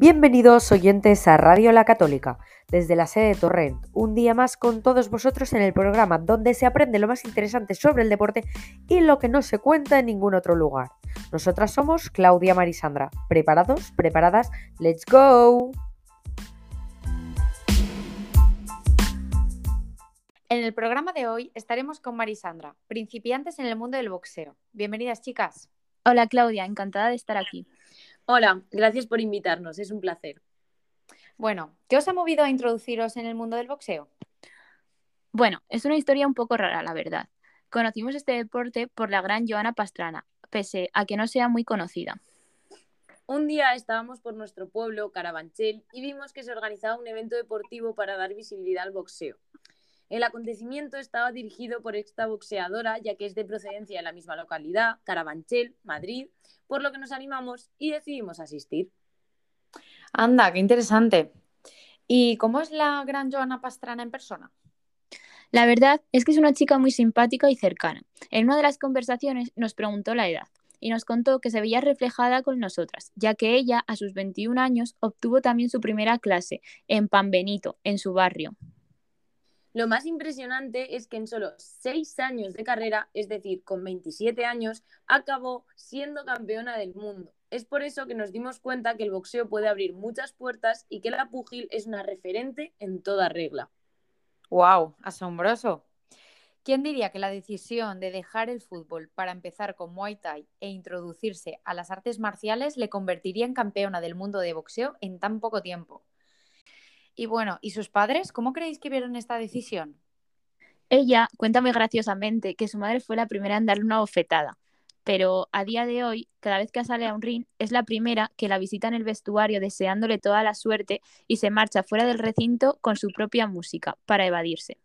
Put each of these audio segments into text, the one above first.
Bienvenidos oyentes a Radio La Católica, desde la sede de Torrent, un día más con todos vosotros en el programa donde se aprende lo más interesante sobre el deporte y lo que no se cuenta en ningún otro lugar. Nosotras somos Claudia Marisandra. ¿Preparados? ¿Preparadas? ¡Let's go! En el programa de hoy estaremos con Marisandra, principiantes en el mundo del boxeo. Bienvenidas, chicas. Hola, Claudia, encantada de estar aquí. Hola, gracias por invitarnos, es un placer. Bueno, ¿qué os ha movido a introduciros en el mundo del boxeo? Bueno, es una historia un poco rara, la verdad. Conocimos este deporte por la gran Joana Pastrana, pese a que no sea muy conocida. Un día estábamos por nuestro pueblo, Carabanchel, y vimos que se organizaba un evento deportivo para dar visibilidad al boxeo. El acontecimiento estaba dirigido por esta boxeadora, ya que es de procedencia de la misma localidad, Carabanchel, Madrid, por lo que nos animamos y decidimos asistir. Anda, qué interesante. ¿Y cómo es la gran Joana Pastrana en persona? La verdad es que es una chica muy simpática y cercana. En una de las conversaciones nos preguntó la edad y nos contó que se veía reflejada con nosotras, ya que ella a sus 21 años obtuvo también su primera clase en Pan Benito, en su barrio. Lo más impresionante es que en solo seis años de carrera, es decir, con 27 años, acabó siendo campeona del mundo. Es por eso que nos dimos cuenta que el boxeo puede abrir muchas puertas y que la pugil es una referente en toda regla. ¡Wow! Asombroso. ¿Quién diría que la decisión de dejar el fútbol para empezar con Muay Thai e introducirse a las artes marciales le convertiría en campeona del mundo de boxeo en tan poco tiempo? Y bueno, ¿y sus padres cómo creéis que vieron esta decisión? Ella cuenta muy graciosamente que su madre fue la primera en darle una bofetada, pero a día de hoy, cada vez que sale a un ring, es la primera que la visita en el vestuario deseándole toda la suerte y se marcha fuera del recinto con su propia música para evadirse.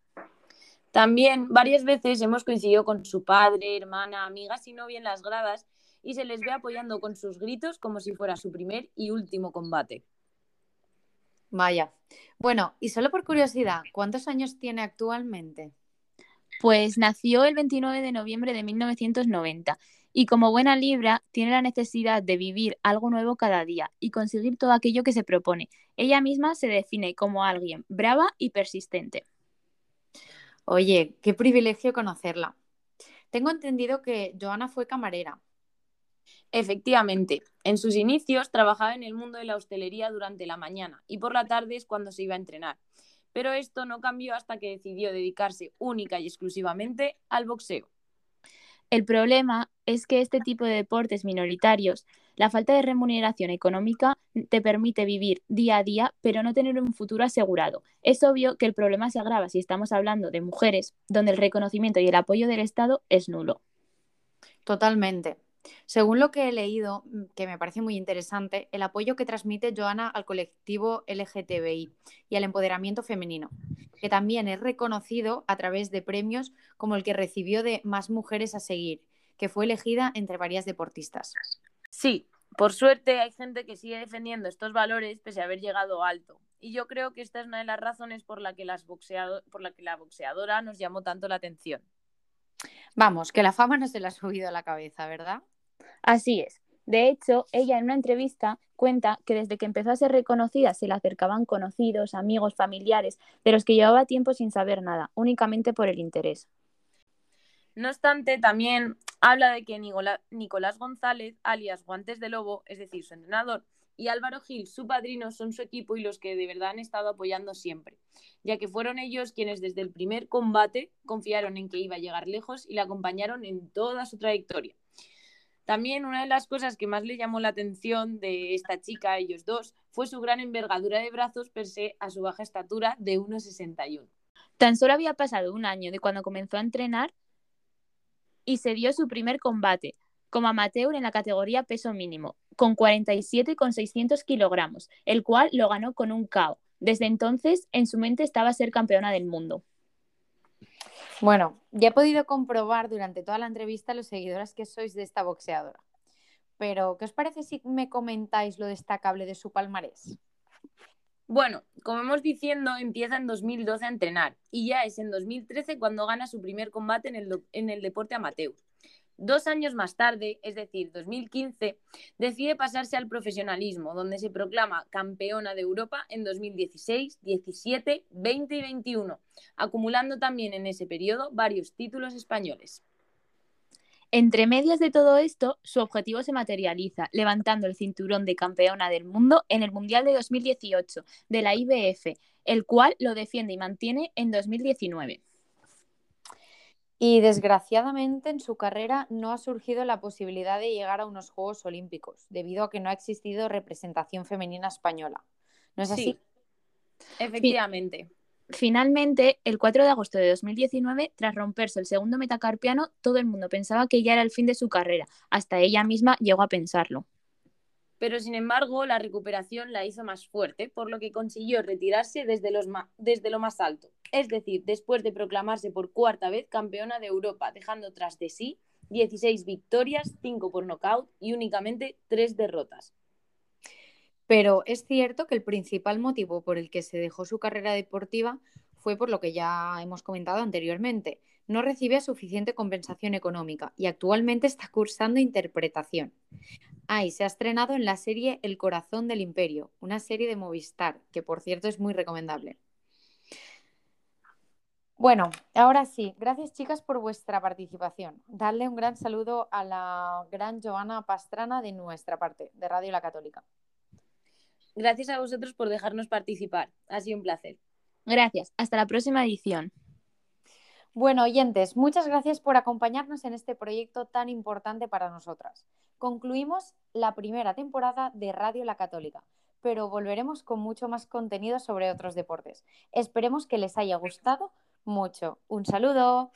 También varias veces hemos coincidido con su padre, hermana, amigas y novia en las gradas y se les ve apoyando con sus gritos como si fuera su primer y último combate. Vaya. Bueno, y solo por curiosidad, ¿cuántos años tiene actualmente? Pues nació el 29 de noviembre de 1990 y como buena libra tiene la necesidad de vivir algo nuevo cada día y conseguir todo aquello que se propone. Ella misma se define como alguien brava y persistente. Oye, qué privilegio conocerla. Tengo entendido que Joana fue camarera. Efectivamente, en sus inicios trabajaba en el mundo de la hostelería durante la mañana y por la tarde es cuando se iba a entrenar. Pero esto no cambió hasta que decidió dedicarse única y exclusivamente al boxeo. El problema es que este tipo de deportes minoritarios, la falta de remuneración económica te permite vivir día a día, pero no tener un futuro asegurado. Es obvio que el problema se agrava si estamos hablando de mujeres, donde el reconocimiento y el apoyo del Estado es nulo. Totalmente. Según lo que he leído, mm, que me parece muy interesante, el apoyo que transmite Joana al colectivo LGTBI y al empoderamiento femenino, que también es reconocido a través de premios como el que recibió de Más Mujeres a Seguir, que fue elegida entre varias deportistas. Sí, por suerte hay gente que sigue defendiendo estos valores pese a haber llegado alto. Y yo creo que esta es una de las razones por la que, las por la, que la boxeadora nos llamó tanto la atención. Vamos, que la fama no se le ha subido a la cabeza, ¿verdad? Así es. De hecho, ella en una entrevista cuenta que desde que empezó a ser reconocida se le acercaban conocidos, amigos, familiares, de los que llevaba tiempo sin saber nada, únicamente por el interés. No obstante, también habla de que Nicolás González, alias Guantes de Lobo, es decir, su entrenador, y Álvaro Gil, su padrino, son su equipo y los que de verdad han estado apoyando siempre, ya que fueron ellos quienes desde el primer combate confiaron en que iba a llegar lejos y le acompañaron en toda su trayectoria. También una de las cosas que más le llamó la atención de esta chica, a ellos dos, fue su gran envergadura de brazos pese a su baja estatura de 1,61. Tan solo había pasado un año de cuando comenzó a entrenar y se dio su primer combate como amateur en la categoría peso mínimo, con 47,600 kilogramos, el cual lo ganó con un KO. Desde entonces, en su mente estaba ser campeona del mundo. Bueno, ya he podido comprobar durante toda la entrevista los seguidores que sois de esta boxeadora. Pero, ¿qué os parece si me comentáis lo destacable de su palmarés? Bueno, como hemos diciendo, empieza en 2012 a entrenar y ya es en 2013 cuando gana su primer combate en el, en el deporte amateur. Dos años más tarde, es decir, 2015, decide pasarse al profesionalismo, donde se proclama campeona de Europa en 2016, 17, 20 y 21, acumulando también en ese periodo varios títulos españoles. Entre medias de todo esto, su objetivo se materializa, levantando el cinturón de campeona del mundo en el Mundial de 2018 de la IBF, el cual lo defiende y mantiene en 2019. Y desgraciadamente en su carrera no ha surgido la posibilidad de llegar a unos Juegos Olímpicos, debido a que no ha existido representación femenina española. ¿No es así? efectivamente. Finalmente, el 4 de agosto de 2019, tras romperse el segundo metacarpiano, todo el mundo pensaba que ya era el fin de su carrera. Hasta ella misma llegó a pensarlo pero sin embargo la recuperación la hizo más fuerte, por lo que consiguió retirarse desde, los desde lo más alto, es decir, después de proclamarse por cuarta vez campeona de Europa, dejando tras de sí 16 victorias, 5 por nocaut y únicamente 3 derrotas. Pero es cierto que el principal motivo por el que se dejó su carrera deportiva fue por lo que ya hemos comentado anteriormente. No recibe suficiente compensación económica y actualmente está cursando interpretación. Ah, y se ha estrenado en la serie El corazón del imperio, una serie de Movistar, que por cierto es muy recomendable. Bueno, ahora sí, gracias chicas por vuestra participación. Darle un gran saludo a la gran Joana Pastrana de nuestra parte, de Radio La Católica. Gracias a vosotros por dejarnos participar. Ha sido un placer. Gracias. Hasta la próxima edición. Bueno, oyentes, muchas gracias por acompañarnos en este proyecto tan importante para nosotras. Concluimos la primera temporada de Radio La Católica, pero volveremos con mucho más contenido sobre otros deportes. Esperemos que les haya gustado mucho. Un saludo.